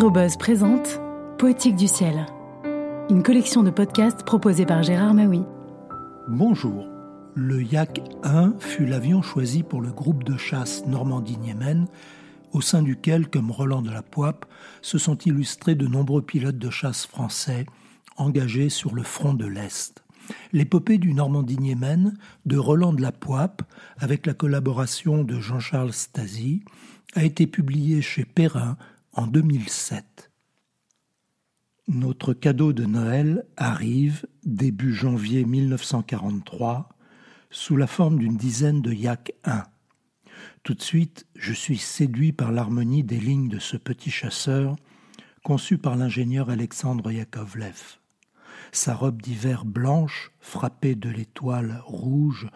Aérobuzz présente Poétique du ciel, une collection de podcasts proposée par Gérard Maui. Bonjour. Le Yak 1 fut l'avion choisi pour le groupe de chasse Normandie-Niemen, au sein duquel, comme Roland de la Poipe, se sont illustrés de nombreux pilotes de chasse français engagés sur le front de l'Est. L'épopée du Normandie-Niemen de Roland de la Poipe, avec la collaboration de Jean-Charles Stasi, a été publiée chez Perrin en 2007. Notre cadeau de Noël arrive début janvier 1943 sous la forme d'une dizaine de Yak 1. Tout de suite, je suis séduit par l'harmonie des lignes de ce petit chasseur conçu par l'ingénieur Alexandre Yakovlev. Sa robe d'hiver blanche, frappée de l'étoile rouge,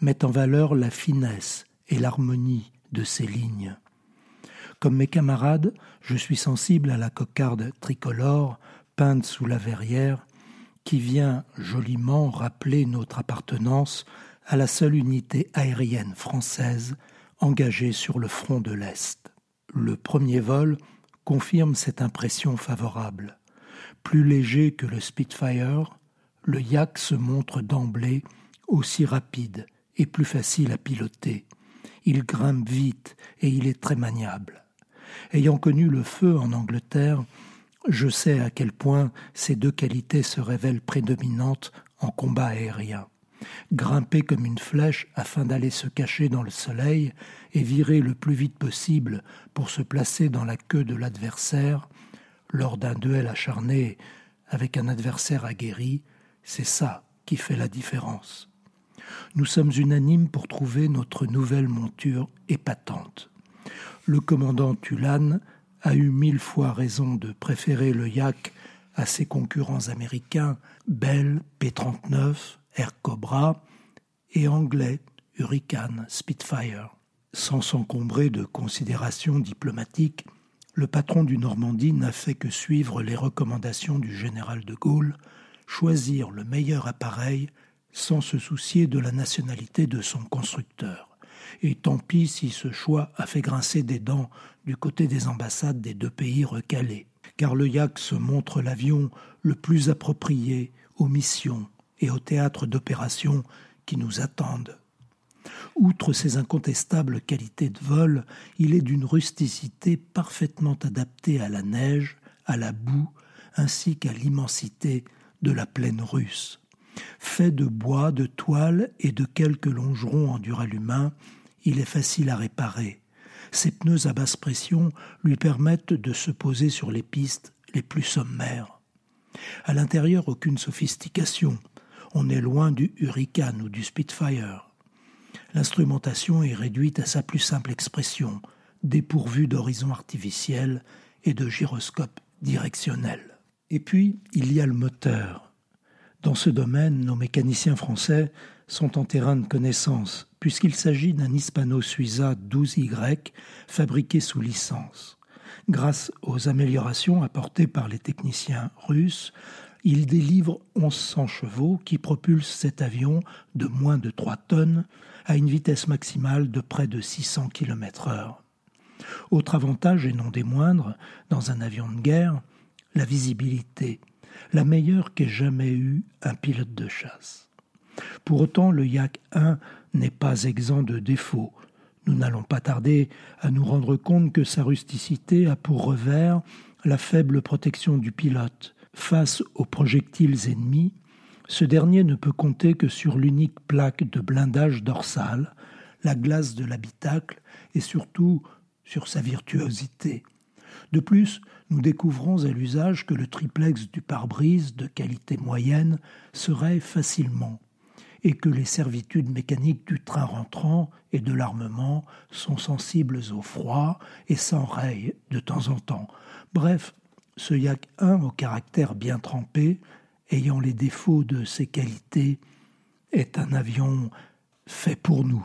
met en valeur la finesse et l'harmonie de ses lignes. Comme mes camarades, je suis sensible à la cocarde tricolore peinte sous la verrière qui vient joliment rappeler notre appartenance à la seule unité aérienne française engagée sur le front de l'Est. Le premier vol confirme cette impression favorable. Plus léger que le Spitfire, le Yak se montre d'emblée aussi rapide et plus facile à piloter. Il grimpe vite et il est très maniable. Ayant connu le feu en Angleterre, je sais à quel point ces deux qualités se révèlent prédominantes en combat aérien. Grimper comme une flèche afin d'aller se cacher dans le soleil et virer le plus vite possible pour se placer dans la queue de l'adversaire, lors d'un duel acharné avec un adversaire aguerri, c'est ça qui fait la différence. Nous sommes unanimes pour trouver notre nouvelle monture épatante. Le commandant Tulan a eu mille fois raison de préférer le Yak à ses concurrents américains Bell, P-39, Air Cobra et anglais Hurricane, Spitfire. Sans s'encombrer de considérations diplomatiques, le patron du Normandie n'a fait que suivre les recommandations du général de Gaulle, choisir le meilleur appareil sans se soucier de la nationalité de son constructeur. Et tant pis si ce choix a fait grincer des dents du côté des ambassades des deux pays recalés, car le Yak se montre l'avion le plus approprié aux missions et aux théâtres d'opération qui nous attendent. Outre ses incontestables qualités de vol, il est d'une rusticité parfaitement adaptée à la neige, à la boue, ainsi qu'à l'immensité de la plaine russe. Fait de bois, de toile et de quelques longerons en duralumin, il est facile à réparer. Ses pneus à basse pression lui permettent de se poser sur les pistes les plus sommaires. À l'intérieur, aucune sophistication. On est loin du Hurricane ou du Spitfire. L'instrumentation est réduite à sa plus simple expression, dépourvue d'horizon artificiel et de gyroscope directionnel. Et puis, il y a le moteur. Dans ce domaine, nos mécaniciens français sont en terrain de connaissance, puisqu'il s'agit d'un Hispano-Suiza 12Y fabriqué sous licence. Grâce aux améliorations apportées par les techniciens russes, il délivre 1100 chevaux qui propulsent cet avion de moins de 3 tonnes à une vitesse maximale de près de 600 km/h. Autre avantage et non des moindres, dans un avion de guerre, la visibilité, la meilleure qu'ait jamais eue un pilote de chasse. Pour autant, le Yak 1 n'est pas exempt de défauts. Nous n'allons pas tarder à nous rendre compte que sa rusticité a pour revers la faible protection du pilote. Face aux projectiles ennemis, ce dernier ne peut compter que sur l'unique plaque de blindage dorsal, la glace de l'habitacle et surtout sur sa virtuosité. De plus, nous découvrons à l'usage que le triplex du pare-brise de qualité moyenne serait facilement et que les servitudes mécaniques du train rentrant et de l'armement sont sensibles au froid et s'enrayent de temps en temps. Bref, ce Yak 1 au caractère bien trempé, ayant les défauts de ses qualités, est un avion fait pour nous.